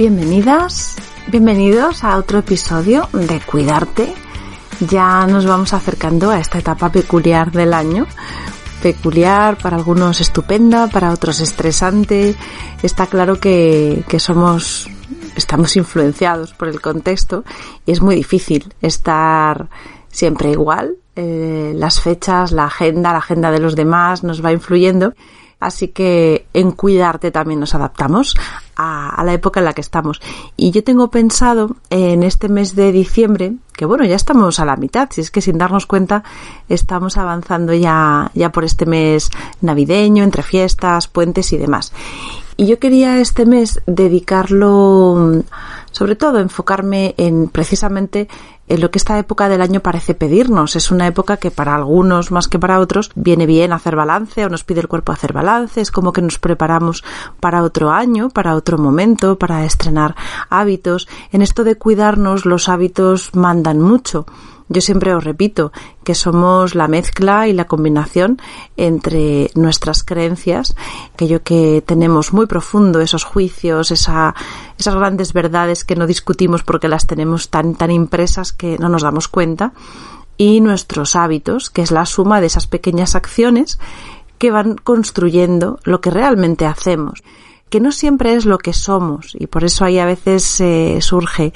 Bienvenidas, bienvenidos a otro episodio de Cuidarte. Ya nos vamos acercando a esta etapa peculiar del año. Peculiar, para algunos estupenda, para otros estresante. Está claro que, que somos, estamos influenciados por el contexto y es muy difícil estar siempre igual. Eh, las fechas, la agenda, la agenda de los demás nos va influyendo Así que en cuidarte también nos adaptamos a, la época en la que estamos. Y yo tengo pensado en este mes de diciembre, que bueno, ya estamos a la mitad, si es que sin darnos cuenta estamos avanzando ya, ya por este mes navideño, entre fiestas, puentes y demás. Y yo quería este mes dedicarlo, sobre todo enfocarme en precisamente en lo que esta época del año parece pedirnos. Es una época que para algunos más que para otros viene bien hacer balance o nos pide el cuerpo hacer balance. Es como que nos preparamos para otro año, para otro momento, para estrenar hábitos. En esto de cuidarnos los hábitos mandan mucho. Yo siempre os repito que somos la mezcla y la combinación entre nuestras creencias, aquello que tenemos muy profundo, esos juicios, esa, esas grandes verdades que no discutimos porque las tenemos tan, tan impresas que no nos damos cuenta, y nuestros hábitos, que es la suma de esas pequeñas acciones que van construyendo lo que realmente hacemos que no siempre es lo que somos y por eso ahí a veces eh, surge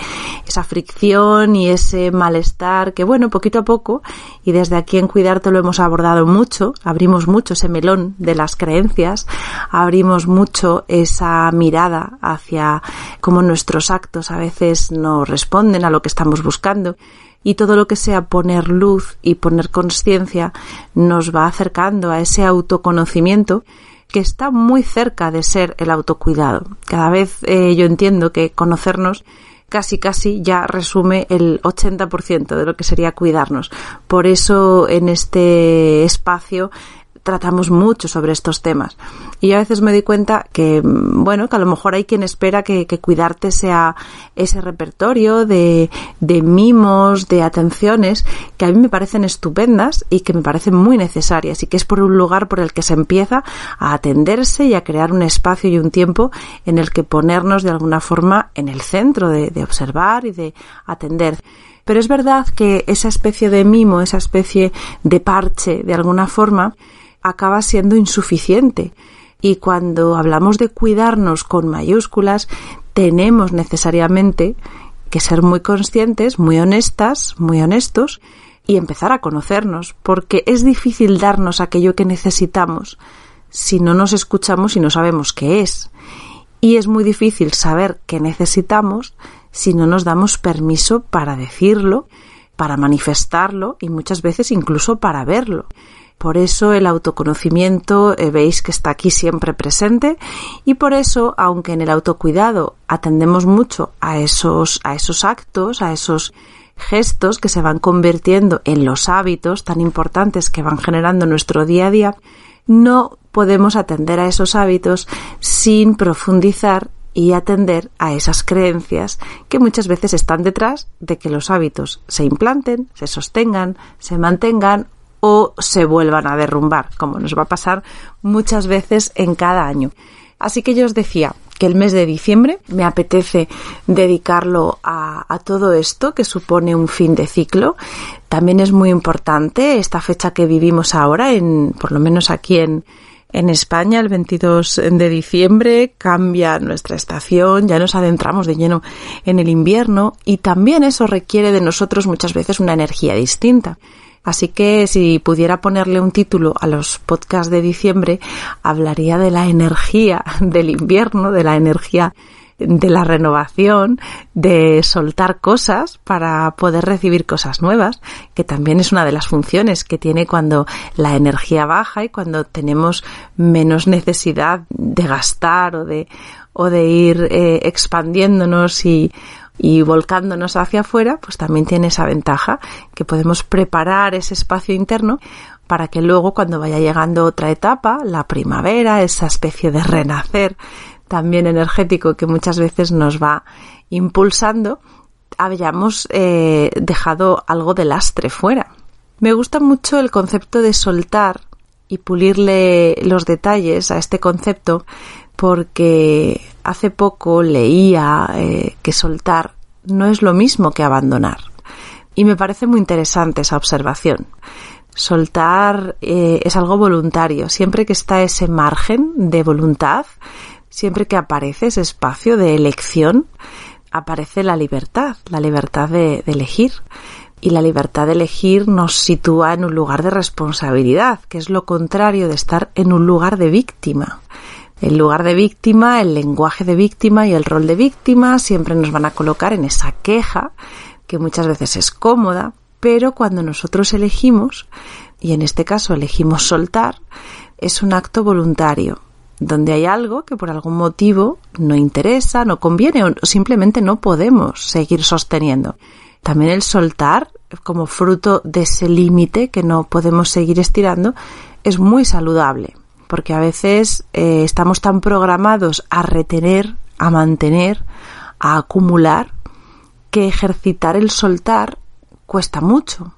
esa fricción y ese malestar que bueno, poquito a poco y desde aquí en Cuidarte lo hemos abordado mucho, abrimos mucho ese melón de las creencias, abrimos mucho esa mirada hacia cómo nuestros actos a veces no responden a lo que estamos buscando y todo lo que sea poner luz y poner conciencia nos va acercando a ese autoconocimiento que está muy cerca de ser el autocuidado. Cada vez eh, yo entiendo que conocernos casi casi ya resume el 80% de lo que sería cuidarnos. Por eso en este espacio tratamos mucho sobre estos temas. Y a veces me doy cuenta que, bueno, que a lo mejor hay quien espera que, cuidarte sea ese repertorio de, de mimos, de atenciones, que a mí me parecen estupendas y que me parecen muy necesarias y que es por un lugar por el que se empieza a atenderse y a crear un espacio y un tiempo en el que ponernos de alguna forma en el centro de, de observar y de atender. Pero es verdad que esa especie de mimo, esa especie de parche, de alguna forma, acaba siendo insuficiente. Y cuando hablamos de cuidarnos con mayúsculas, tenemos necesariamente que ser muy conscientes, muy honestas, muy honestos y empezar a conocernos, porque es difícil darnos aquello que necesitamos si no nos escuchamos y no sabemos qué es. Y es muy difícil saber qué necesitamos si no nos damos permiso para decirlo, para manifestarlo y muchas veces incluso para verlo. Por eso el autoconocimiento eh, veis que está aquí siempre presente y por eso, aunque en el autocuidado atendemos mucho a esos, a esos actos, a esos gestos que se van convirtiendo en los hábitos tan importantes que van generando nuestro día a día, no podemos atender a esos hábitos sin profundizar y atender a esas creencias que muchas veces están detrás de que los hábitos se implanten, se sostengan, se mantengan o se vuelvan a derrumbar, como nos va a pasar muchas veces en cada año. Así que yo os decía que el mes de diciembre me apetece dedicarlo a, todo esto que supone un fin de ciclo. También es muy importante esta fecha que vivimos ahora, en, por lo menos aquí en, en España, el 22 de diciembre, cambia nuestra estación, ya nos adentramos de lleno en el invierno y también eso requiere de nosotros muchas veces una energía distinta. Así que si pudiera ponerle un título a los podcasts de diciembre, hablaría de la energía del invierno, de la energía de la renovación, de soltar cosas para poder recibir cosas nuevas, que también es una de las funciones que tiene cuando la energía baja y cuando tenemos menos necesidad de gastar o de, o de ir eh, expandiéndonos y y volcándonos hacia afuera, pues también tiene esa ventaja que podemos preparar ese espacio interno para que luego cuando vaya llegando otra etapa, la primavera, esa especie de renacer también energético que muchas veces nos va impulsando, hayamos eh, dejado algo de lastre fuera. Me gusta mucho el concepto de soltar y pulirle los detalles a este concepto porque hace poco leía eh, que soltar no es lo mismo que abandonar. Y me parece muy interesante esa observación. Soltar eh, es algo voluntario. Siempre que está ese margen de voluntad, siempre que aparece ese espacio de elección, aparece la libertad, la libertad de, de elegir. Y la libertad de elegir nos sitúa en un lugar de responsabilidad, que es lo contrario de estar en un lugar de víctima. El lugar de víctima, el lenguaje de víctima y el rol de víctima siempre nos van a colocar en esa queja que muchas veces es cómoda, pero cuando nosotros elegimos, y en este caso elegimos soltar, es un acto voluntario, donde hay algo que por algún motivo no interesa, no conviene o simplemente no podemos seguir sosteniendo. También el soltar, como fruto de ese límite que no podemos seguir estirando, es muy saludable porque a veces eh, estamos tan programados a retener, a mantener, a acumular, que ejercitar el soltar cuesta mucho,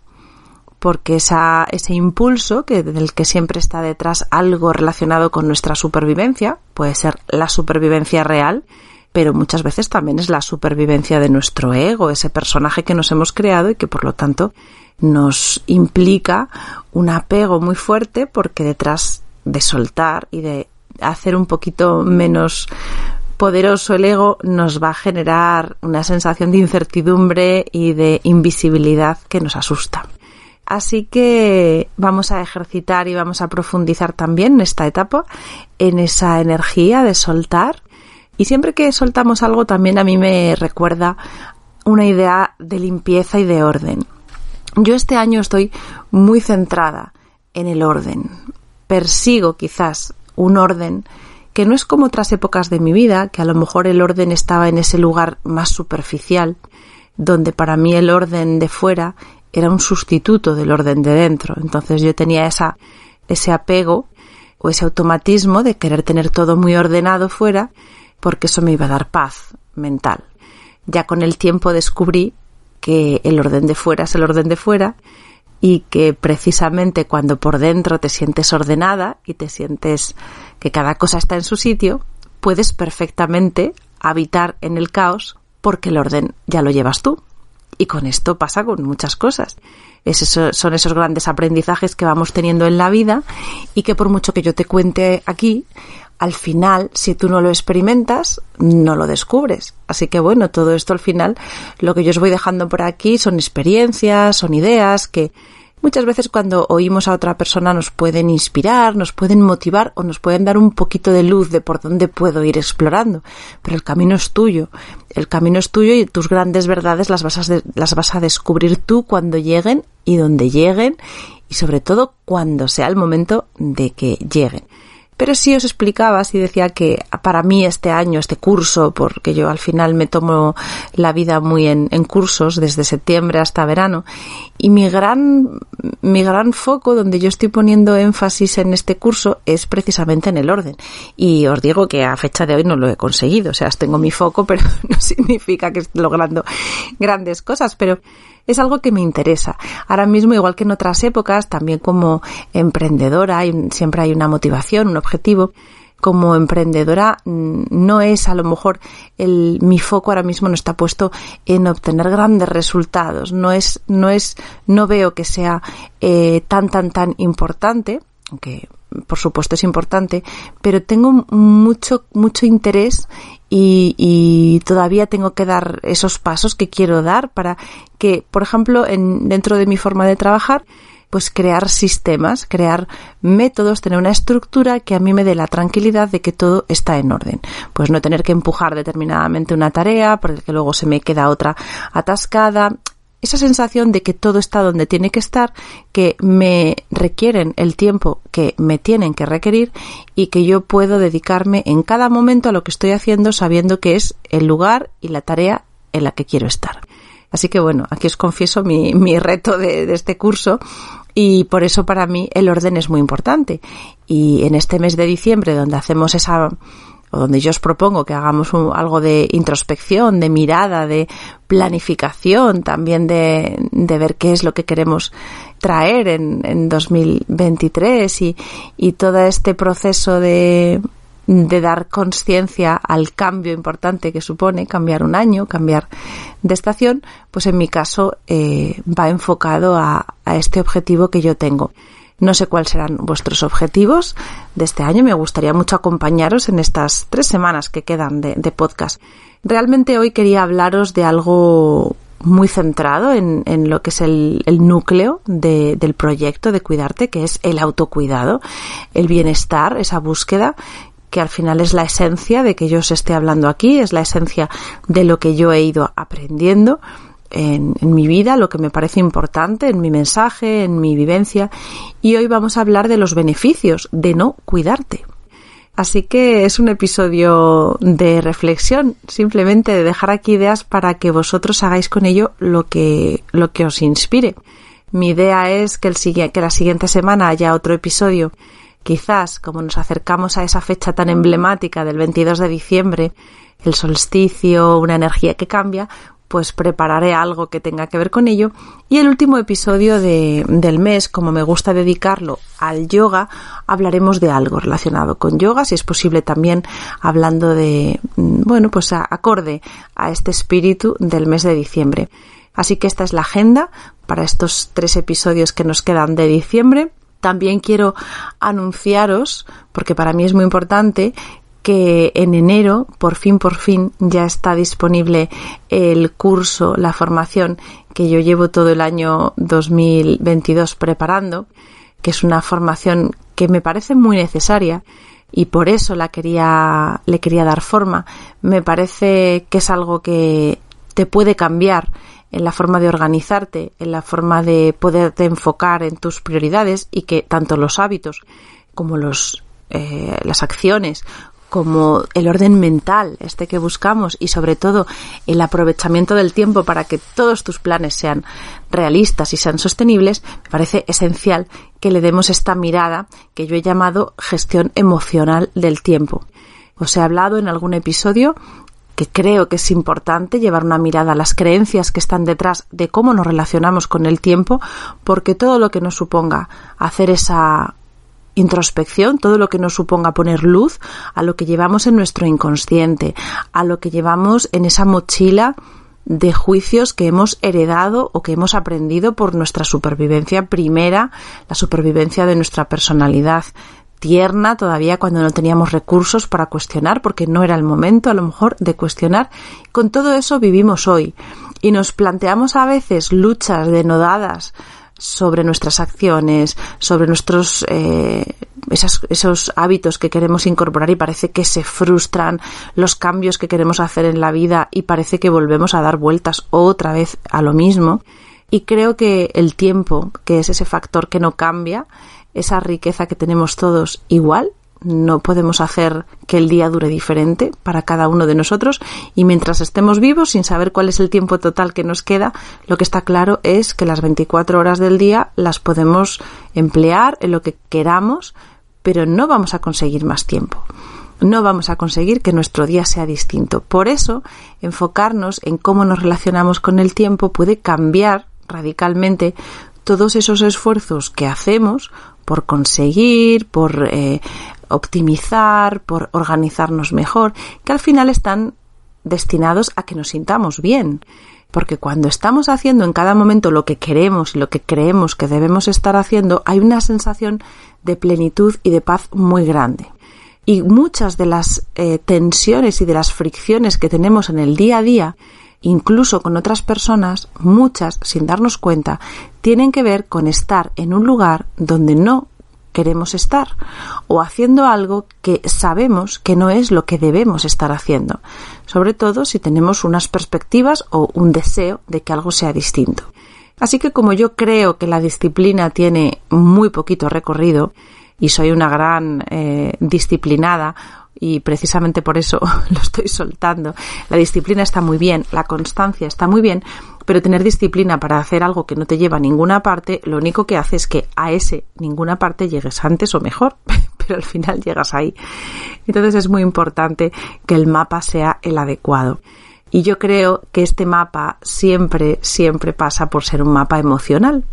porque ese impulso que del que siempre está detrás algo relacionado con nuestra supervivencia, puede ser la supervivencia real, pero muchas veces también es la supervivencia de nuestro ego, ese personaje que nos hemos creado y que por lo tanto nos implica un apego muy fuerte porque detrás de soltar y de hacer un poquito menos poderoso el ego nos va a generar una sensación de incertidumbre y de invisibilidad que nos asusta. Así que vamos a ejercitar y vamos a profundizar también en esta etapa en esa energía de soltar. Y siempre que soltamos algo también a mí me recuerda una idea de limpieza y de orden. Yo este año estoy muy centrada en el orden persigo quizás un orden que no es como otras épocas de mi vida, que a lo mejor el orden estaba en ese lugar más superficial, donde para mí el orden de fuera era un sustituto del orden de dentro. Entonces yo tenía esa, ese apego o ese automatismo de querer tener todo muy ordenado fuera, porque eso me iba a dar paz mental. Ya con el tiempo descubrí que el orden de fuera es el orden de fuera y que precisamente cuando por dentro te sientes ordenada y te sientes que cada cosa está en su sitio, puedes perfectamente habitar en el caos porque el orden ya lo llevas tú. Y con esto pasa con muchas cosas. son esos grandes aprendizajes que vamos teniendo en la vida y que por mucho que yo te cuente aquí, al final, si tú no lo experimentas, no lo descubres. Así que bueno, todo esto al final, lo que yo os voy dejando por aquí son experiencias, son ideas que muchas veces cuando oímos a otra persona nos pueden inspirar, nos pueden motivar o nos pueden dar un poquito de luz de por dónde puedo ir explorando. Pero el camino es tuyo. El camino es tuyo y tus grandes verdades las vas a, las vas a descubrir tú cuando lleguen y donde lleguen y sobre todo cuando sea el momento de que lleguen. Pero sí os explicaba, sí decía que para mí este año, este curso, porque yo al final me tomo la vida muy en, cursos desde septiembre hasta verano, y mi gran, mi gran foco donde yo estoy poniendo énfasis en este curso es precisamente en el orden. Y os digo que a fecha de hoy no lo he conseguido, o sea, tengo mi foco, pero no significa que esté logrando grandes cosas, pero es algo que me interesa. Ahora mismo, igual que en otras épocas, también como emprendedora, siempre hay una motivación, un objetivo. Como emprendedora mm, no es a lo mejor el, mi foco ahora mismo no está puesto en obtener grandes resultados. No es, no es, no veo que sea eh, tan tan tan importante, aunque por supuesto es importante, pero tengo mucho, mucho interés y, todavía tengo que dar esos pasos que quiero dar para que, por ejemplo, en, dentro de mi forma de trabajar, pues crear sistemas, crear métodos, tener una estructura que a mí me dé la tranquilidad de que todo está en orden. Pues no tener que empujar determinadamente una tarea, porque luego se me queda otra atascada, esa sensación de que todo está donde tiene que estar, que me requieren el tiempo que me tienen que requerir y que yo puedo dedicarme en cada momento a lo que estoy haciendo sabiendo que es el lugar y la tarea en la que quiero estar. Así que bueno, aquí os confieso mi, mi reto de, de este curso y por eso para mí el orden es muy importante. Y en este mes de diciembre, donde hacemos esa o donde yo os propongo que hagamos algo de introspección, de mirada, de planificación, también de, de ver qué es lo que queremos traer en, en 2023 y, y todo este proceso de, de dar conciencia al cambio importante que supone cambiar un año, cambiar de estación, pues en mi caso eh, va enfocado a, a este objetivo que yo tengo. No sé cuáles serán vuestros objetivos de este año. Me gustaría mucho acompañaros en estas tres semanas que quedan de, podcast. Realmente hoy quería hablaros de algo muy centrado en, lo que es el, núcleo del proyecto de cuidarte, que es el autocuidado, el bienestar, esa búsqueda que al final es la esencia de que yo os esté hablando aquí, es la esencia de lo que yo he ido aprendiendo en, mi vida, lo que me parece importante, en mi mensaje, en mi vivencia. Y hoy vamos a hablar de los beneficios de no cuidarte. Así que es un episodio de reflexión, simplemente de dejar aquí ideas para que vosotros hagáis con ello lo que, lo que os inspire. Mi idea es que, el, que la siguiente semana haya otro episodio. Quizás, como nos acercamos a esa fecha tan emblemática del 22 de diciembre, el solsticio, una energía que cambia, pues prepararé algo que tenga que ver con ello. Y el último episodio de, del mes, como me gusta dedicarlo al yoga, hablaremos de algo relacionado con yoga, si es posible también hablando de, mm, bueno, pues acorde a este espíritu del mes de diciembre. Así que esta es la agenda para estos tres episodios que nos quedan de diciembre. También quiero anunciaros, porque para mí es muy importante, que en enero, por fin, por fin, ya está disponible el curso, la formación que yo llevo todo el año 2022 preparando, que es una formación que me parece muy necesaria y por eso la quería, le quería dar forma. Me parece que es algo que te puede cambiar en la forma de organizarte, en la forma de poderte enfocar en tus prioridades y que tanto los hábitos como los, eh, las acciones como el orden mental, este que buscamos, y sobre todo el aprovechamiento del tiempo para que todos tus planes sean realistas y sean sostenibles, me parece esencial que le demos esta mirada que yo he llamado gestión emocional del tiempo. Os he hablado en algún episodio que creo que es importante llevar una mirada a las creencias que están detrás de cómo nos relacionamos con el tiempo, porque todo lo que nos suponga hacer esa introspección, todo lo que nos suponga poner luz a lo que llevamos en nuestro inconsciente, a lo que llevamos en esa mochila de juicios que hemos heredado o que hemos aprendido por nuestra supervivencia primera, la supervivencia de nuestra personalidad tierna todavía cuando no teníamos recursos para cuestionar porque no era el momento a lo mejor de cuestionar. Con todo eso vivimos hoy y nos planteamos a veces luchas denodadas sobre nuestras acciones, sobre nuestros eh, esos hábitos que queremos incorporar y parece que se frustran los cambios que queremos hacer en la vida y parece que volvemos a dar vueltas otra vez a lo mismo. Y creo que el tiempo, que es ese factor que no cambia, esa riqueza que tenemos todos igual, no podemos hacer que el día dure diferente para cada uno de nosotros y mientras estemos vivos, sin saber cuál es el tiempo total que nos queda, lo que está claro es que las 24 horas del día las podemos emplear en lo que queramos, pero no vamos a conseguir más tiempo. No vamos a conseguir que nuestro día sea distinto. Por eso, enfocarnos en cómo nos relacionamos con el tiempo puede cambiar radicalmente todos esos esfuerzos que hacemos por conseguir, por eh, optimizar, por organizarnos mejor, que al final están destinados a que nos sintamos bien. Porque cuando estamos haciendo en cada momento lo que queremos y lo que creemos que debemos estar haciendo, hay una sensación de plenitud y de paz muy grande. Y muchas de las eh, tensiones y de las fricciones que tenemos en el día a día, incluso con otras personas, muchas sin darnos cuenta, tienen que ver con estar en un lugar donde no queremos estar o haciendo algo que sabemos que no es lo que debemos estar haciendo, sobre todo si tenemos unas perspectivas o un deseo de que algo sea distinto. Así que como yo creo que la disciplina tiene muy poquito recorrido y soy una gran eh, disciplinada, y precisamente por eso lo estoy soltando. La disciplina está muy bien, la constancia está muy bien, pero tener disciplina para hacer algo que no te lleva a ninguna parte, lo único que hace es que a ese ninguna parte llegues antes o mejor, pero al final llegas ahí. Entonces es muy importante que el mapa sea el adecuado. Y yo creo que este mapa siempre, siempre pasa por ser un mapa emocional.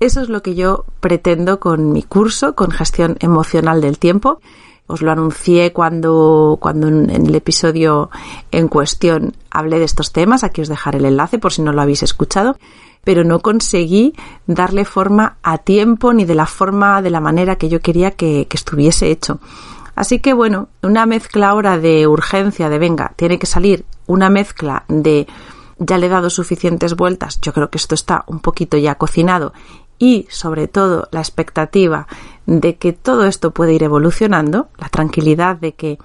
Eso es lo que yo pretendo con mi curso, con gestión emocional del tiempo os lo anuncié cuando, cuando en el episodio en cuestión hablé de estos temas. Aquí os dejaré el enlace por si no lo habéis escuchado. Pero no conseguí darle forma a tiempo ni de la forma, de la manera que yo quería que, que estuviese hecho. Así que bueno, una mezcla ahora de urgencia, de venga, tiene que salir una mezcla de ya le he dado suficientes vueltas, yo creo que esto está un poquito ya cocinado y sobre todo la expectativa de que todo esto puede ir evolucionando, la tranquilidad de que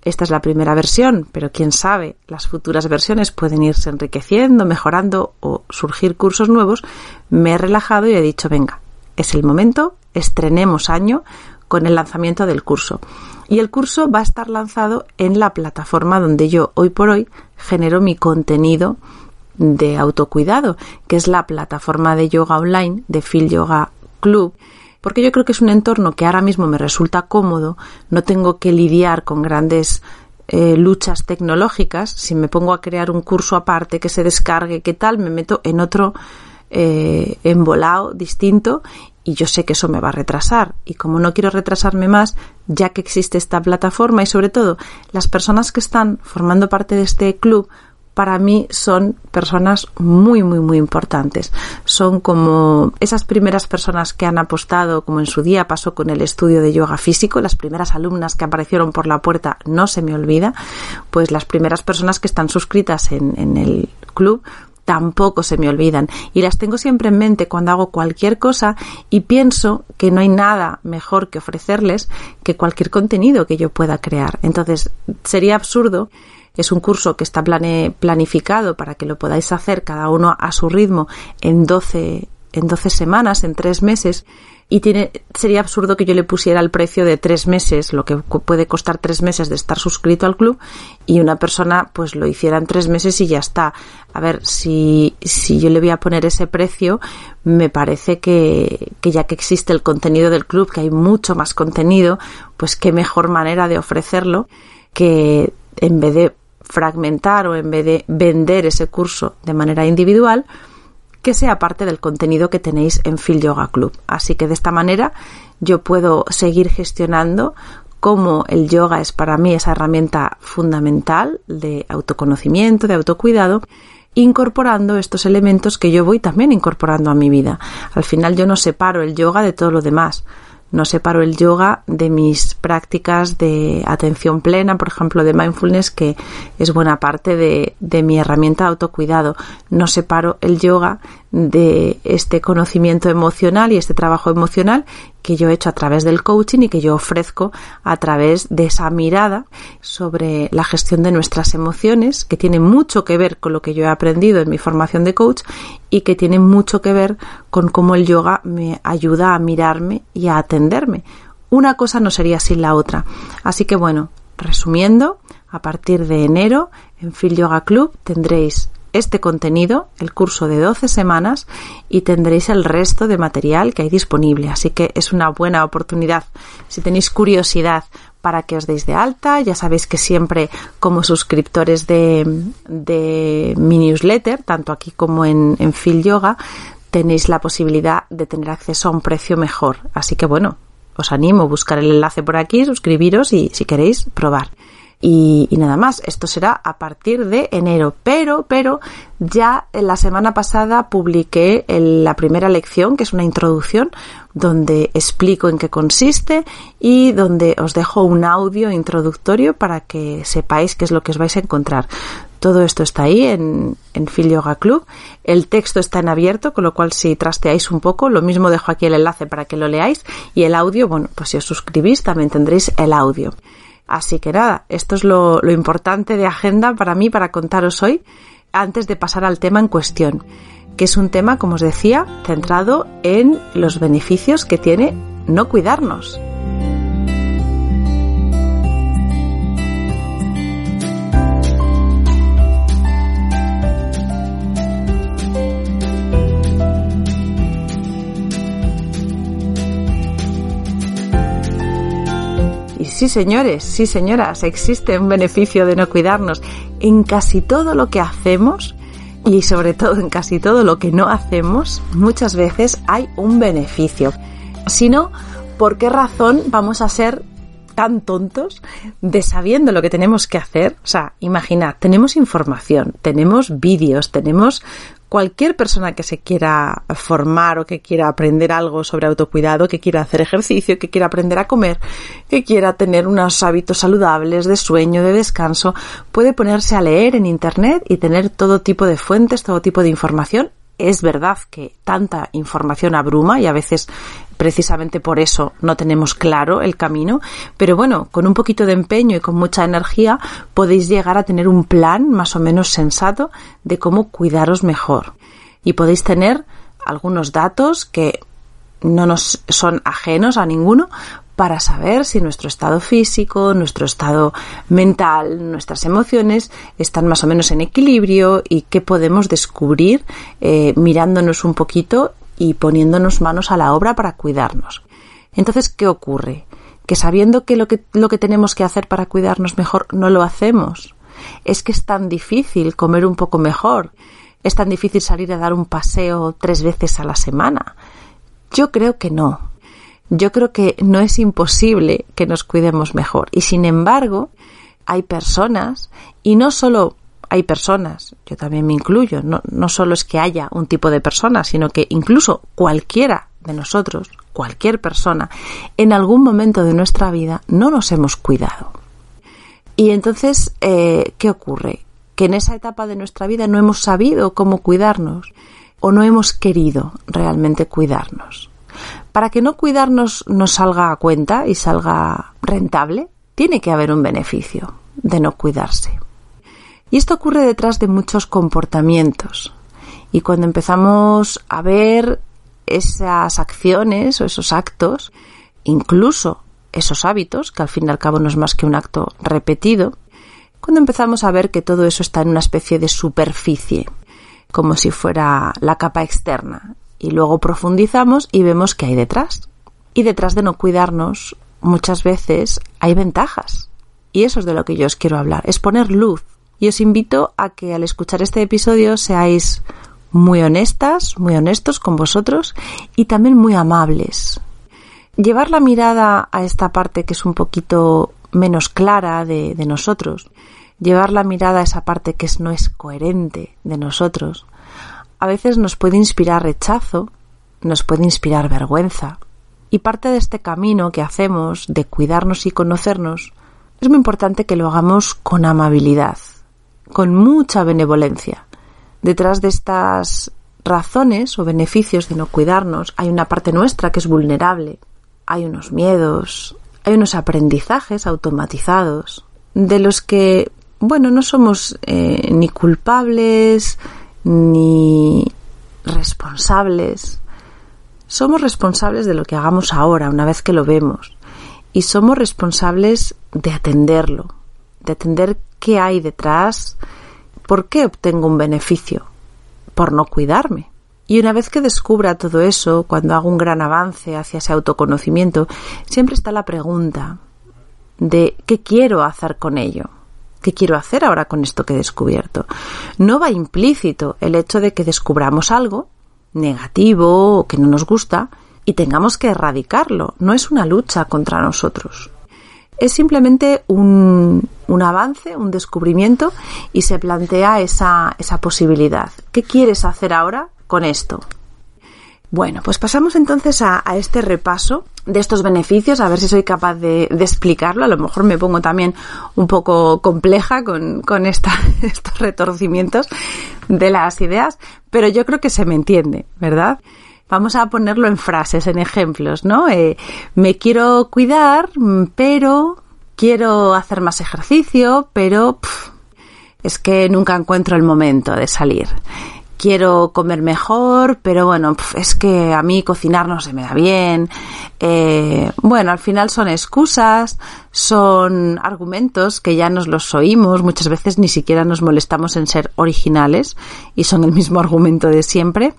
esta es la primera versión, pero quién sabe, las futuras versiones pueden irse enriqueciendo, mejorando o surgir cursos nuevos, me he relajado y he dicho, venga, es el momento, estrenemos año con el lanzamiento del curso. Y el curso va a estar lanzado en la plataforma donde yo hoy por hoy genero mi contenido de autocuidado, que es la plataforma de yoga online de Phil Yoga Club, porque yo creo que es un entorno que ahora mismo me resulta cómodo, no tengo que lidiar con grandes eh, luchas tecnológicas, si me pongo a crear un curso aparte que se descargue, qué tal, me meto en otro eh, embolado distinto y yo sé que eso me va a retrasar. Y como no quiero retrasarme más ya que existe esta plataforma y sobre todo las personas que están formando parte de este club para mí son personas muy, muy, muy importantes. Son como esas primeras personas que han apostado, como en su día pasó con el estudio de yoga físico, las primeras alumnas que aparecieron por la puerta, no se me olvida, pues las primeras personas que están suscritas en, en el club tampoco se me olvidan y las tengo siempre en mente cuando hago cualquier cosa y pienso que no hay nada mejor que ofrecerles que cualquier contenido que yo pueda crear. Entonces, sería absurdo es un curso que está planificado para que lo podáis hacer cada uno a su ritmo en 12, en 12 semanas, en tres meses. Y tiene, sería absurdo que yo le pusiera el precio de tres meses, lo que puede costar tres meses de estar suscrito al club, y una persona pues lo hiciera en tres meses y ya está. A ver, si, si yo le voy a poner ese precio, me parece que, que ya que existe el contenido del club, que hay mucho más contenido, pues qué mejor manera de ofrecerlo que en vez de fragmentar o en vez de vender ese curso de manera individual, que sea parte del contenido que tenéis en Phil Yoga Club. Así que de esta manera yo puedo seguir gestionando cómo el yoga es para mí esa herramienta fundamental de autoconocimiento, de autocuidado, incorporando estos elementos que yo voy también incorporando a mi vida. Al final yo no separo el yoga de todo lo demás no separo el yoga de mis prácticas de atención plena, por ejemplo, de mindfulness, que es buena parte de, de mi herramienta de autocuidado. No separo el yoga de este conocimiento emocional y este trabajo emocional que yo he hecho a través del coaching y que yo ofrezco a través de esa mirada sobre la gestión de nuestras emociones, que tiene mucho que ver con lo que yo he aprendido en mi formación de coach y que tiene mucho que ver con cómo el yoga me ayuda a mirarme y a atenderme. Una cosa no sería sin la otra. Así que bueno, resumiendo, a partir de enero en Phil Yoga Club tendréis este contenido, el curso de 12 semanas, y tendréis el resto de material que hay disponible. Así que es una buena oportunidad. Si tenéis curiosidad para que os deis de alta, ya sabéis que siempre como suscriptores de, de mi newsletter, tanto aquí como en, en Yoga, tenéis la posibilidad de tener acceso a un precio mejor. Así que bueno, os animo a buscar el enlace por aquí, suscribiros y si queréis probar. Y, nada más, esto será a partir de enero. Pero, pero, ya la semana pasada publiqué la primera lección, que es una introducción, donde explico en qué consiste y donde os dejo un audio introductorio para que sepáis qué es lo que os vais a encontrar. Todo esto está ahí en, en Phil Club. El texto está en abierto, con lo cual si trasteáis un poco, lo mismo dejo aquí el enlace para que lo leáis. Y el audio, bueno, pues si os suscribís también tendréis el audio. Así que nada, esto es lo, importante de agenda para mí, para contaros hoy, antes de pasar al tema en cuestión, que es un tema, como os decía, centrado en los beneficios que tiene no cuidarnos. Sí, señores, sí, señoras, existe un beneficio de no cuidarnos en casi todo lo que hacemos y sobre todo en casi todo lo que no hacemos, muchas veces hay un beneficio. Si no, ¿por qué razón vamos a ser tan tontos de sabiendo lo que tenemos que hacer? O sea, imaginad, tenemos información, tenemos vídeos, tenemos cualquier persona que se quiera formar o que quiera aprender algo sobre autocuidado, que quiera hacer ejercicio, que quiera aprender a comer, que quiera tener unos hábitos saludables de sueño, de descanso, puede ponerse a leer en Internet y tener todo tipo de fuentes, todo tipo de información es verdad que tanta información abruma y a veces precisamente por eso no tenemos claro el camino, pero bueno, con un poquito de empeño y con mucha energía podéis llegar a tener un plan más o menos sensato de cómo cuidaros mejor. Y podéis tener algunos datos que no nos son ajenos a ninguno para saber si nuestro estado físico, nuestro estado mental, nuestras emociones están más o menos en equilibrio y qué podemos descubrir eh, mirándonos un poquito y poniéndonos manos a la obra para cuidarnos. Entonces, ¿qué ocurre? Que sabiendo que lo que, lo que tenemos que hacer para cuidarnos mejor no lo hacemos. Es que es tan difícil comer un poco mejor. Es tan difícil salir a dar un paseo tres veces a la semana. Yo creo que no yo creo que no es imposible que nos cuidemos mejor. Y sin embargo, hay personas, y no solo hay personas, yo también me incluyo, no, no solo es que haya un tipo de persona, sino que incluso cualquiera de nosotros, cualquier persona, en algún momento de nuestra vida no nos hemos cuidado. Y entonces, eh, ¿qué ocurre? Que en esa etapa de nuestra vida no hemos sabido cómo cuidarnos o no hemos querido realmente cuidarnos. Para que no cuidarnos nos salga a cuenta y salga rentable, tiene que haber un beneficio de no cuidarse. Y esto ocurre detrás de muchos comportamientos. Y cuando empezamos a ver esas acciones o esos actos, incluso esos hábitos, que al fin y al cabo no es más que un acto repetido, cuando empezamos a ver que todo eso está en una especie de superficie, como si fuera la capa externa, y luego profundizamos y vemos qué hay detrás. Y detrás de no cuidarnos, muchas veces hay ventajas. Y eso es de lo que yo os quiero hablar, es poner luz. Y os invito a que al escuchar este episodio seáis muy honestas, muy honestos con vosotros y también muy amables. Llevar la mirada a esta parte que es un poquito menos clara de, de nosotros, llevar la mirada a esa parte que es, no es coherente de nosotros, a veces nos puede inspirar rechazo, nos puede inspirar vergüenza. Y parte de este camino que hacemos de cuidarnos y conocernos es muy importante que lo hagamos con amabilidad, con mucha benevolencia. Detrás de estas razones o beneficios de no cuidarnos hay una parte nuestra que es vulnerable, hay unos miedos, hay unos aprendizajes automatizados de los que, bueno, no somos eh, ni culpables ni responsables. Somos responsables de lo que hagamos ahora, una vez que lo vemos. Y somos responsables de atenderlo, de atender qué hay detrás, por qué obtengo un beneficio, por no cuidarme. Y una vez que descubra todo eso, cuando hago un gran avance hacia ese autoconocimiento, siempre está la pregunta de qué quiero hacer con ello. ¿Qué quiero hacer ahora con esto que he descubierto? No va implícito el hecho de que descubramos algo negativo o que no nos gusta y tengamos que erradicarlo. No es una lucha contra nosotros. Es simplemente un, un avance, un descubrimiento y se plantea esa, esa posibilidad. ¿Qué quieres hacer ahora con esto. Bueno, pues pasamos entonces a, este repaso de estos beneficios, a ver si soy capaz de, explicarlo. A lo mejor me pongo también un poco compleja con, estos retorcimientos de las ideas, pero yo creo que se me entiende, ¿verdad? Vamos a ponerlo en frases, en ejemplos, ¿no? Eh, me quiero cuidar, pero quiero hacer más ejercicio, pero es que nunca encuentro el momento de salir quiero comer mejor, pero bueno, es que a mí cocinar no se me da bien. Eh, bueno, al final son excusas, son argumentos que ya nos los oímos, muchas veces ni siquiera nos molestamos en ser originales y son el mismo argumento de siempre.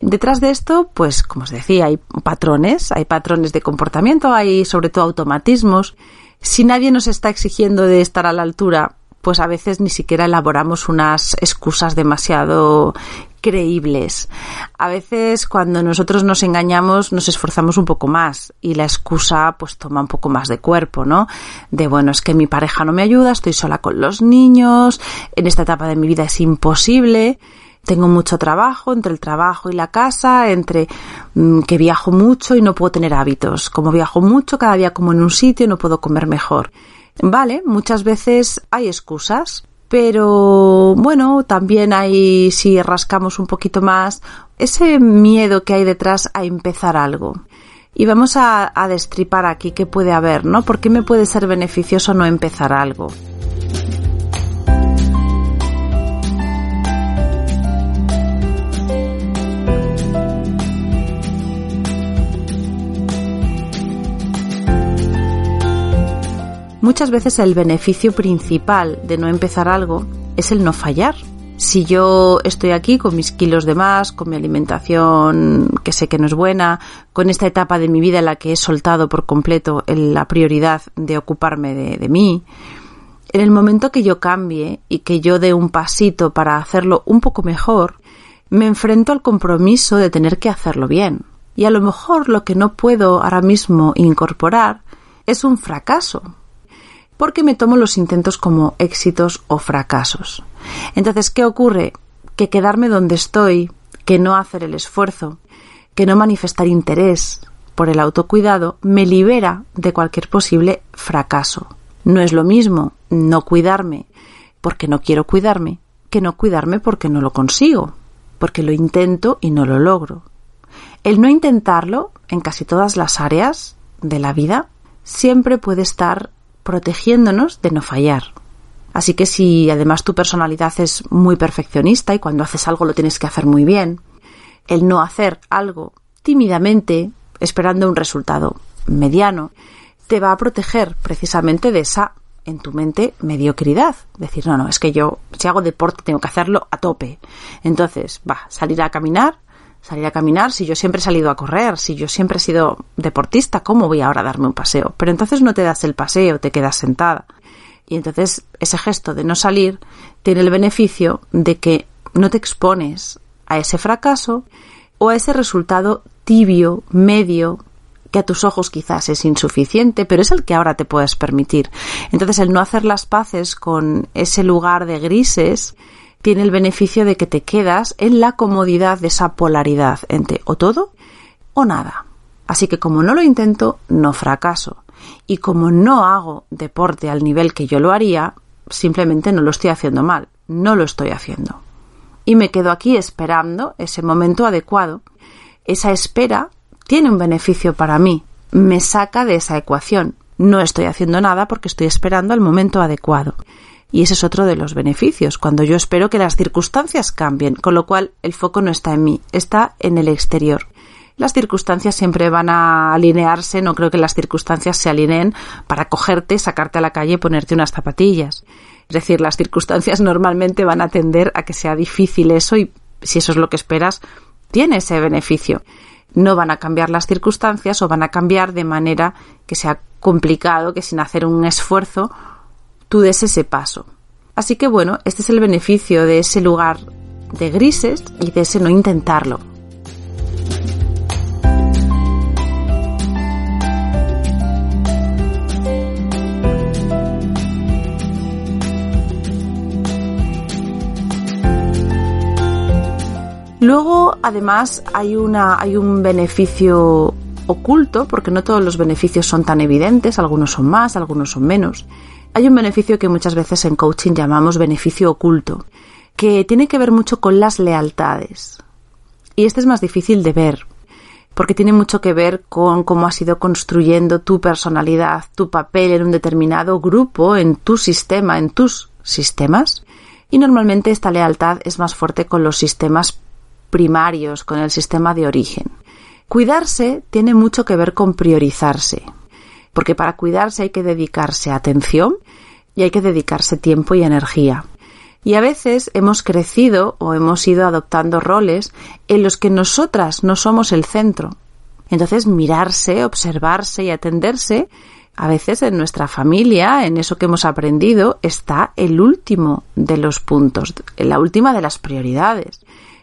Detrás de esto, pues como os decía, hay patrones, hay patrones de comportamiento, hay sobre todo automatismos. Si nadie nos está exigiendo de estar a la altura, pues a veces ni siquiera elaboramos unas excusas demasiado creíbles. A veces cuando nosotros nos engañamos nos esforzamos un poco más y la excusa pues toma un poco más de cuerpo, ¿no? De bueno, es que mi pareja no me ayuda, estoy sola con los niños, en esta etapa de mi vida es imposible tengo mucho trabajo, entre el trabajo y la casa, entre mm, que viajo mucho y no puedo tener hábitos. Como viajo mucho, cada día como en un sitio, no puedo comer mejor. Vale, muchas veces hay excusas, pero bueno, también hay, si rascamos un poquito más, ese miedo que hay detrás a empezar algo. Y vamos a, destripar aquí qué puede haber, ¿no? ¿Por qué me puede ser beneficioso no empezar algo? Muchas veces el beneficio principal de no empezar algo es el no fallar. Si yo estoy aquí con mis kilos de más, con mi alimentación que sé que no es buena, con esta etapa de mi vida en la que he soltado por completo la prioridad de ocuparme de, de mí, en el momento que yo cambie y que yo dé un pasito para hacerlo un poco mejor, me enfrento al compromiso de tener que hacerlo bien. Y a lo mejor lo que no puedo ahora mismo incorporar es un fracaso, porque me tomo los intentos como éxitos o fracasos. Entonces, ¿qué ocurre? Que quedarme donde estoy, que no hacer el esfuerzo, que no manifestar interés por el autocuidado, me libera de cualquier posible fracaso. No es lo mismo no cuidarme porque no quiero cuidarme que no cuidarme porque no lo consigo, porque lo intento y no lo logro. El no intentarlo en casi todas las áreas de la vida siempre puede estar protegiéndonos de no fallar. Así que si además tu personalidad es muy perfeccionista y cuando haces algo lo tienes que hacer muy bien, el no hacer algo tímidamente, esperando un resultado mediano, te va a proteger precisamente de esa en tu mente mediocridad. Decir, no, no, es que yo si hago deporte tengo que hacerlo a tope. Entonces, va, salir a caminar salir a caminar, si yo siempre he salido a correr, si yo siempre he sido deportista, ¿cómo voy ahora a darme un paseo? Pero entonces no te das el paseo, te quedas sentada. Y entonces ese gesto de no salir tiene el beneficio de que no te expones a ese fracaso o a ese resultado tibio, medio, que a tus ojos quizás es insuficiente, pero es el que ahora te puedes permitir. Entonces el no hacer las paces con ese lugar de grises tiene el beneficio de que te quedas en la comodidad de esa polaridad entre o todo o nada. Así que como no lo intento, no fracaso. Y como no hago deporte al nivel que yo lo haría, simplemente no lo estoy haciendo mal, no lo estoy haciendo. Y me quedo aquí esperando ese momento adecuado. Esa espera tiene un beneficio para mí, me saca de esa ecuación. No estoy haciendo nada porque estoy esperando el momento adecuado. Y ese es otro de los beneficios, cuando yo espero que las circunstancias cambien, con lo cual el foco no está en mí, está en el exterior. Las circunstancias siempre van a alinearse, no creo que las circunstancias se alineen para cogerte, sacarte a la calle y ponerte unas zapatillas. Es decir, las circunstancias normalmente van a tender a que sea difícil eso y si eso es lo que esperas, tiene ese beneficio. No van a cambiar las circunstancias o van a cambiar de manera que sea complicado, que sin hacer un esfuerzo tú des ese paso. Así que bueno, este es el beneficio de ese lugar de grises y de ese no intentarlo. Luego, además, hay, una, hay un beneficio oculto, porque no todos los beneficios son tan evidentes, algunos son más, algunos son menos. Hay un beneficio que muchas veces en coaching llamamos beneficio oculto, que tiene que ver mucho con las lealtades. Y este es más difícil de ver, porque tiene mucho que ver con cómo has ido construyendo tu personalidad, tu papel en un determinado grupo, en tu sistema, en tus sistemas. Y normalmente esta lealtad es más fuerte con los sistemas primarios, con el sistema de origen. Cuidarse tiene mucho que ver con priorizarse, porque para cuidarse hay que dedicarse atención y hay que dedicarse tiempo y energía. Y a veces hemos crecido o hemos ido adoptando roles en los que nosotras no somos el centro. Entonces mirarse, observarse y atenderse, a veces en nuestra familia, en eso que hemos aprendido, está el último de los puntos, la última de las prioridades.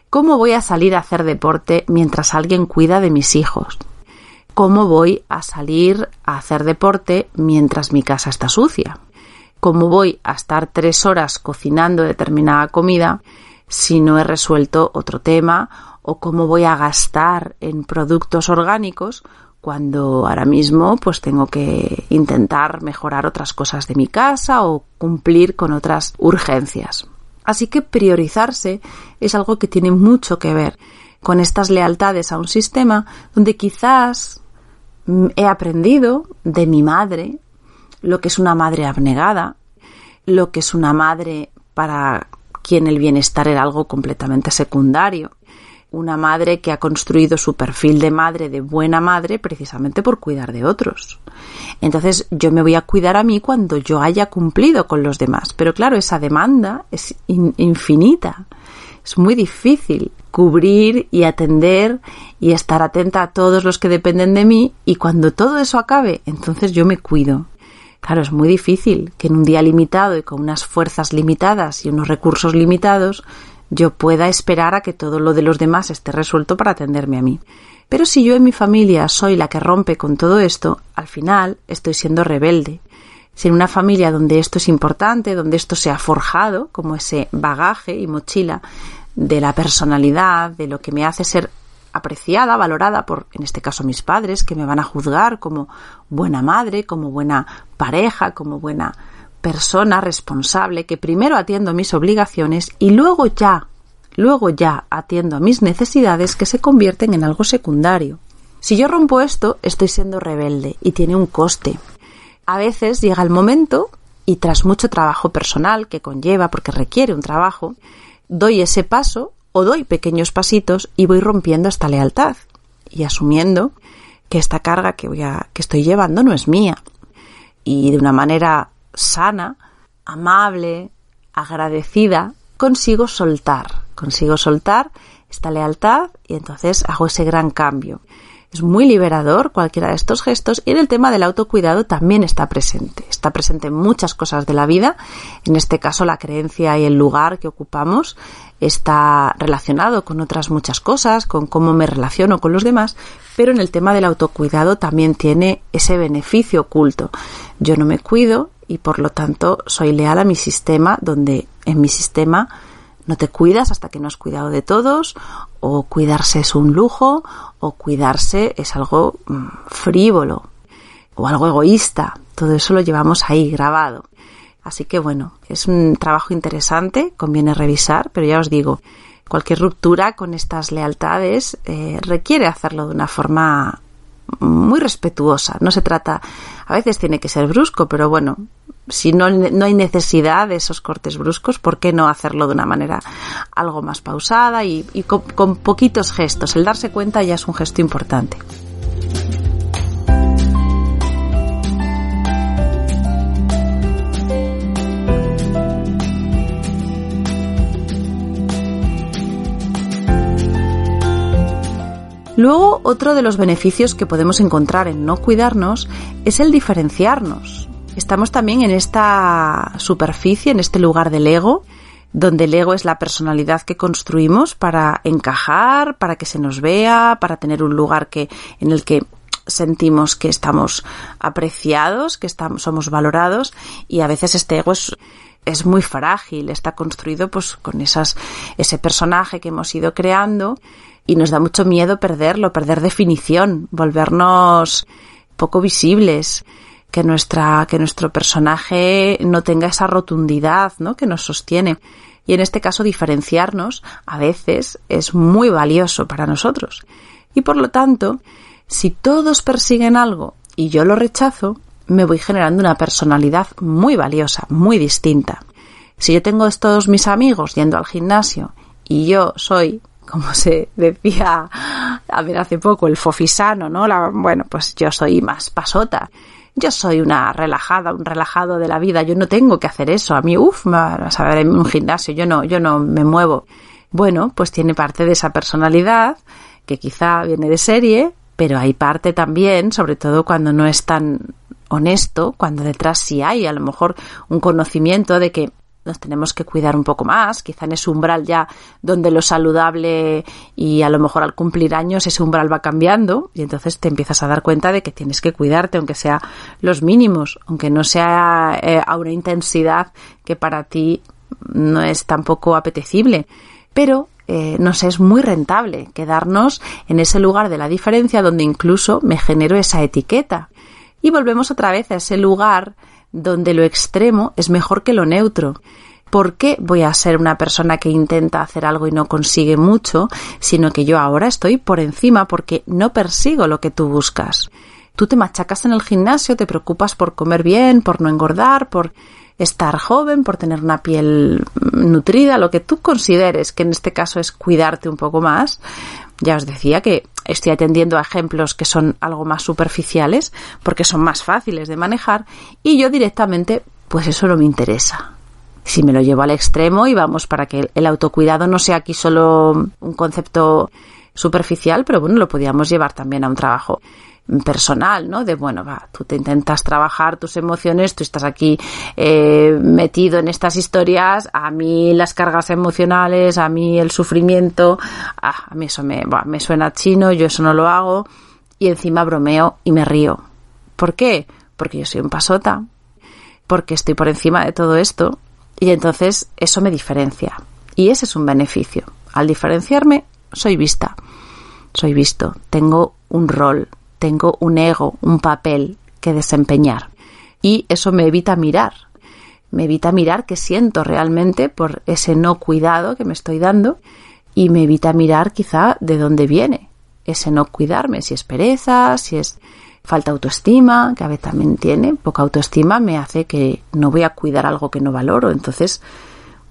¿Cómo voy a salir a hacer deporte mientras alguien cuida de mis hijos? ¿Cómo voy a salir a hacer deporte mientras mi casa está sucia? ¿Cómo voy a estar tres horas cocinando determinada comida si no he resuelto otro tema? ¿O cómo voy a gastar en productos orgánicos cuando ahora mismo pues tengo que intentar mejorar otras cosas de mi casa o cumplir con otras urgencias? Así que priorizarse es algo que tiene mucho que ver con estas lealtades a un sistema donde quizás he aprendido de mi madre lo que es una madre abnegada, lo que es una madre para quien el bienestar era algo completamente secundario, una madre que ha construido su perfil de madre, de buena madre, precisamente por cuidar de otros. Entonces yo me voy a cuidar a mí cuando yo haya cumplido con los demás. Pero claro, esa demanda es infinita. Es muy difícil cubrir y atender y estar atenta a todos los que dependen de mí y cuando todo eso acabe, entonces yo me cuido. Claro, es muy difícil que en un día limitado y con unas fuerzas limitadas y unos recursos limitados yo pueda esperar a que todo lo de los demás esté resuelto para atenderme a mí. Pero si yo en mi familia soy la que rompe con todo esto, al final estoy siendo rebelde. Si en una familia donde esto es importante, donde esto se ha forjado como ese bagaje y mochila de la personalidad, de lo que me hace ser apreciada, valorada por, en este caso, mis padres, que me van a juzgar como buena madre, como buena pareja, como buena persona responsable, que primero atiendo mis obligaciones y luego ya luego ya atiendo a mis necesidades que se convierten en algo secundario. Si yo rompo esto, estoy siendo rebelde y tiene un coste. A veces llega el momento y tras mucho trabajo personal que conlleva porque requiere un trabajo, doy ese paso o doy pequeños pasitos y voy rompiendo esta lealtad y asumiendo que esta carga que voy a, que estoy llevando no es mía y de una manera sana, amable, agradecida, consigo soltar consigo soltar esta lealtad y entonces hago ese gran cambio. Es muy liberador cualquiera de estos gestos y en el tema del autocuidado también está presente. Está presente en muchas cosas de la vida. En este caso la creencia y el lugar que ocupamos está relacionado con otras muchas cosas, con cómo me relaciono con los demás, pero en el tema del autocuidado también tiene ese beneficio oculto. Yo no me cuido y por lo tanto soy leal a mi sistema donde en mi sistema no te cuidas hasta que no has cuidado de todos, o cuidarse es un lujo, o cuidarse es algo mm, frívolo, o algo egoísta. Todo eso lo llevamos ahí grabado. Así que bueno, es un trabajo interesante, conviene revisar, pero ya os digo, cualquier ruptura con estas lealtades eh, requiere hacerlo de una forma muy respetuosa. No se trata, a veces tiene que ser brusco, pero bueno, si no, no hay necesidad de esos cortes bruscos, ¿por qué no hacerlo de una manera algo más pausada y, con poquitos gestos? El darse cuenta ya es un gesto importante. Luego, otro de los beneficios que podemos encontrar en no cuidarnos es el diferenciarnos. Estamos también en esta superficie, en este lugar del ego, donde el ego es la personalidad que construimos para encajar, para que se nos vea, para tener un lugar que, en el que sentimos que estamos apreciados, que estamos, somos valorados y a veces este ego es, es muy frágil, está construido pues con esas, ese personaje que hemos ido creando y nos da mucho miedo perderlo, perder definición, volvernos poco visibles, que nuestra, que nuestro personaje no tenga esa rotundidad, ¿no? que nos sostiene. Y en este caso diferenciarnos a veces es muy valioso para nosotros. Y por lo tanto, si todos persiguen algo y yo lo rechazo, me voy generando una personalidad muy valiosa, muy distinta. Si yo tengo estos mis amigos yendo al gimnasio y yo soy como se decía a ver hace poco, el fofisano, ¿no? La, bueno, pues yo soy más pasota. Yo soy una relajada, un relajado de la vida. Yo no tengo que hacer eso. A mí, uff, a saber, en un gimnasio, yo no, yo no me muevo. Bueno, pues tiene parte de esa personalidad que quizá viene de serie, pero hay parte también, sobre todo cuando no es tan honesto, cuando detrás sí hay a lo mejor un conocimiento de que nos tenemos que cuidar un poco más, quizá en ese umbral ya donde lo saludable y a lo mejor al cumplir años ese umbral va cambiando y entonces te empiezas a dar cuenta de que tienes que cuidarte, aunque sea los mínimos, aunque no sea eh, a una intensidad que para ti no es tampoco apetecible. Pero eh, nos es muy rentable quedarnos en ese lugar de la diferencia donde incluso me genero esa etiqueta. Y volvemos otra vez a ese lugar donde lo extremo es mejor que lo neutro. ¿Por qué voy a ser una persona que intenta hacer algo y no consigue mucho, sino que yo ahora estoy por encima porque no persigo lo que tú buscas? Tú te machacas en el gimnasio, te preocupas por comer bien, por no engordar, por estar joven, por tener una piel nutrida, lo que tú consideres, que en este caso es cuidarte un poco más. Ya os decía que estoy atendiendo a ejemplos que son algo más superficiales porque son más fáciles de manejar y yo directamente pues eso no me interesa. Si me lo llevo al extremo y vamos para que el autocuidado no sea aquí solo un concepto superficial, pero bueno, lo podíamos llevar también a un trabajo personal, ¿no? De bueno, va, tú te intentas trabajar tus emociones, tú estás aquí eh, metido en estas historias, a mí las cargas emocionales, a mí el sufrimiento, ah, a mí eso me, me suena chino, yo eso no lo hago y encima bromeo y me río. ¿Por qué? Porque yo soy un pasota, porque estoy por encima de todo esto y entonces eso me diferencia y ese es un beneficio. Al diferenciarme, soy vista, soy visto, tengo un rol, tengo un ego, un papel que desempeñar. Y eso me evita mirar. Me evita mirar qué siento realmente por ese no cuidado que me estoy dando y me evita mirar quizá de dónde viene ese no cuidarme, si es pereza, si es falta autoestima, que a veces también tiene, poca autoestima me hace que no voy a cuidar algo que no valoro. Entonces,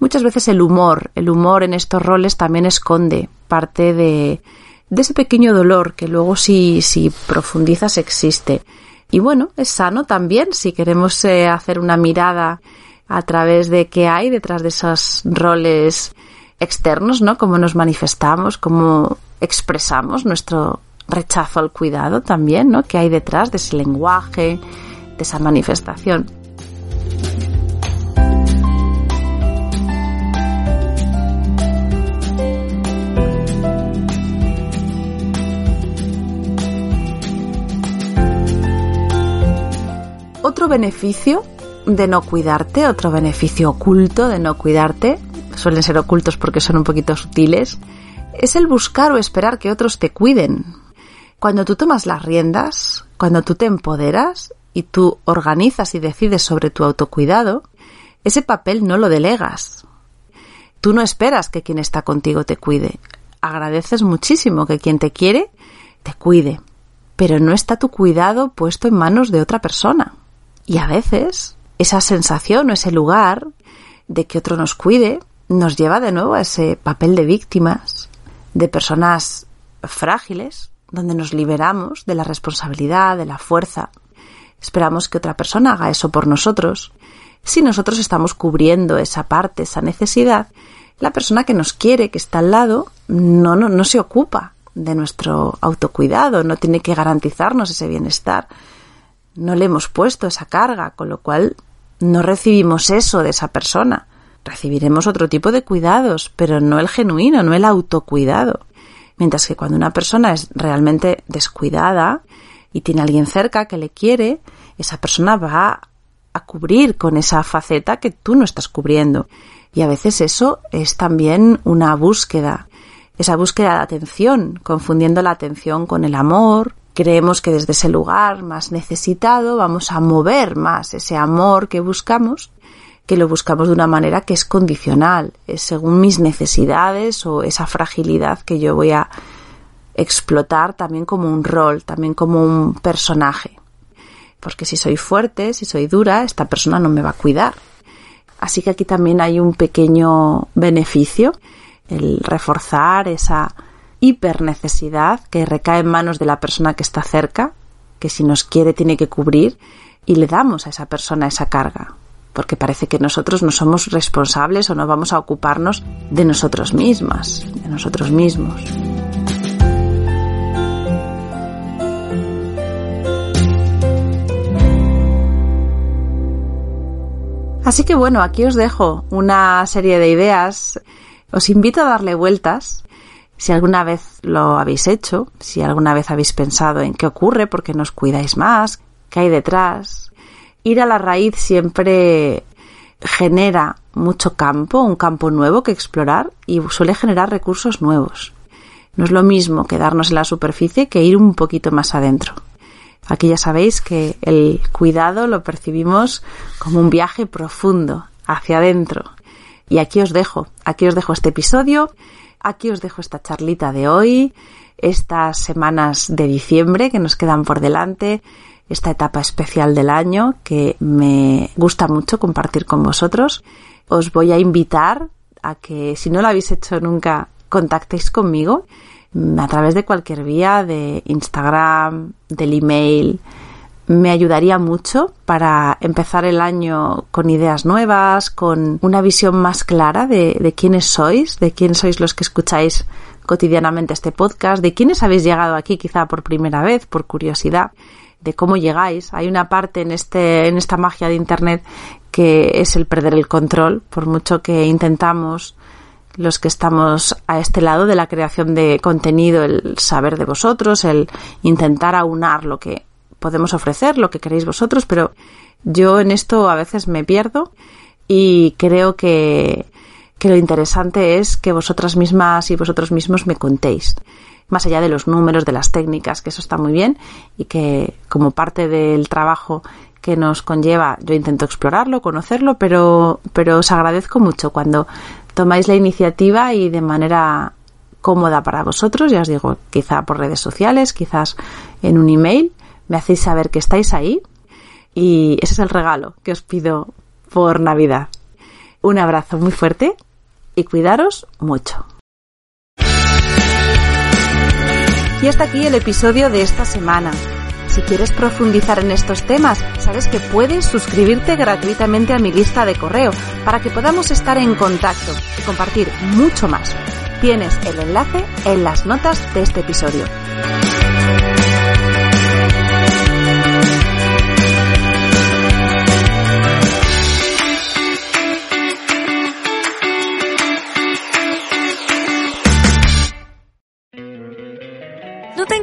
muchas veces el humor, el humor en estos roles también esconde parte de, de ese pequeño dolor que luego si, si profundizas existe. Y bueno, es sano también si queremos eh, hacer una mirada a través de qué hay detrás de esos roles externos, ¿no? Cómo nos manifestamos, cómo expresamos nuestro rechazo al cuidado también, ¿no? ¿Qué hay detrás de ese lenguaje, de esa manifestación? Beneficio de no cuidarte, otro beneficio oculto de no cuidarte, suelen ser ocultos porque son un poquito sutiles, es el buscar o esperar que otros te cuiden. Cuando tú tomas las riendas, cuando tú te empoderas y tú organizas y decides sobre tu autocuidado, ese papel no lo delegas. Tú no esperas que quien está contigo te cuide. Agradeces muchísimo que quien te quiere te cuide. pero no está tu cuidado puesto en manos de otra persona. Y a veces esa sensación o ese lugar de que otro nos cuide nos lleva de nuevo a ese papel de víctimas, de personas frágiles, donde nos liberamos de la responsabilidad, de la fuerza. Esperamos que otra persona haga eso por nosotros. Si nosotros estamos cubriendo esa parte, esa necesidad, la persona que nos quiere, que está al lado, no, no, no se ocupa de nuestro autocuidado, no tiene que garantizarnos ese bienestar. No le hemos puesto esa carga, con lo cual no recibimos eso de esa persona. Recibiremos otro tipo de cuidados, pero no el genuino, no el autocuidado. Mientras que cuando una persona es realmente descuidada y tiene a alguien cerca que le quiere, esa persona va a cubrir con esa faceta que tú no estás cubriendo. Y a veces eso es también una búsqueda, esa búsqueda de atención, confundiendo la atención con el amor. Creemos que desde ese lugar más necesitado vamos a mover más ese amor que buscamos, que lo buscamos de una manera que es condicional, es según mis necesidades o esa fragilidad que yo voy a explotar también como un rol, también como un personaje. Porque si soy fuerte, si soy dura, esta persona no me va a cuidar. Así que aquí también hay un pequeño beneficio el reforzar esa hipernecesidad que recae en manos de la persona que está cerca, que si nos quiere tiene que cubrir, y le damos a esa persona esa carga, porque parece que nosotros no somos responsables o no vamos a ocuparnos de nosotros mismas, de nosotros mismos. Así que bueno, aquí os dejo una serie de ideas os invito a darle vueltas. Si alguna vez lo habéis hecho, si alguna vez habéis pensado en qué ocurre, por qué nos cuidáis más, qué hay detrás, ir a la raíz siempre genera mucho campo, un campo nuevo que explorar y suele generar recursos nuevos. No es lo mismo quedarnos en la superficie que ir un poquito más adentro. Aquí ya sabéis que el cuidado lo percibimos como un viaje profundo hacia adentro, y aquí os dejo, aquí os dejo este episodio, aquí os dejo esta charlita de hoy, estas semanas de diciembre que nos quedan por delante, esta etapa especial del año que me gusta mucho compartir con vosotros. Os voy a invitar a que si no lo habéis hecho nunca, contactéis conmigo a través de cualquier vía, de Instagram, del email, me ayudaría mucho para empezar el año con ideas nuevas, con una visión más clara de, de quiénes sois, de quiénes sois los que escucháis cotidianamente este podcast, de quiénes habéis llegado aquí quizá por primera vez, por curiosidad, de cómo llegáis. Hay una parte en este, en esta magia de internet que es el perder el control, por mucho que intentamos los que estamos a este lado de la creación de contenido, el saber de vosotros, el intentar aunar lo que podemos ofrecer, lo que queréis vosotros, pero yo en esto a veces me pierdo y creo que, que lo interesante es que vosotras mismas y vosotros mismos me contéis. Más allá de los números, de las técnicas, que eso está muy bien y que como parte del trabajo que nos conlleva, yo intento explorarlo, conocerlo, pero, pero os agradezco mucho cuando tomáis la iniciativa y de manera cómoda para vosotros, ya os digo, quizá por redes sociales, quizás en un email, me hacéis saber que estáis ahí y ese es el regalo que os pido por Navidad. Un abrazo muy fuerte y cuidaros mucho. Y hasta aquí el episodio de esta semana. Si quieres profundizar en estos temas, sabes que puedes suscribirte gratuitamente a mi lista de correo para que podamos estar en contacto y compartir mucho más. Tienes el enlace en las notas de este episodio.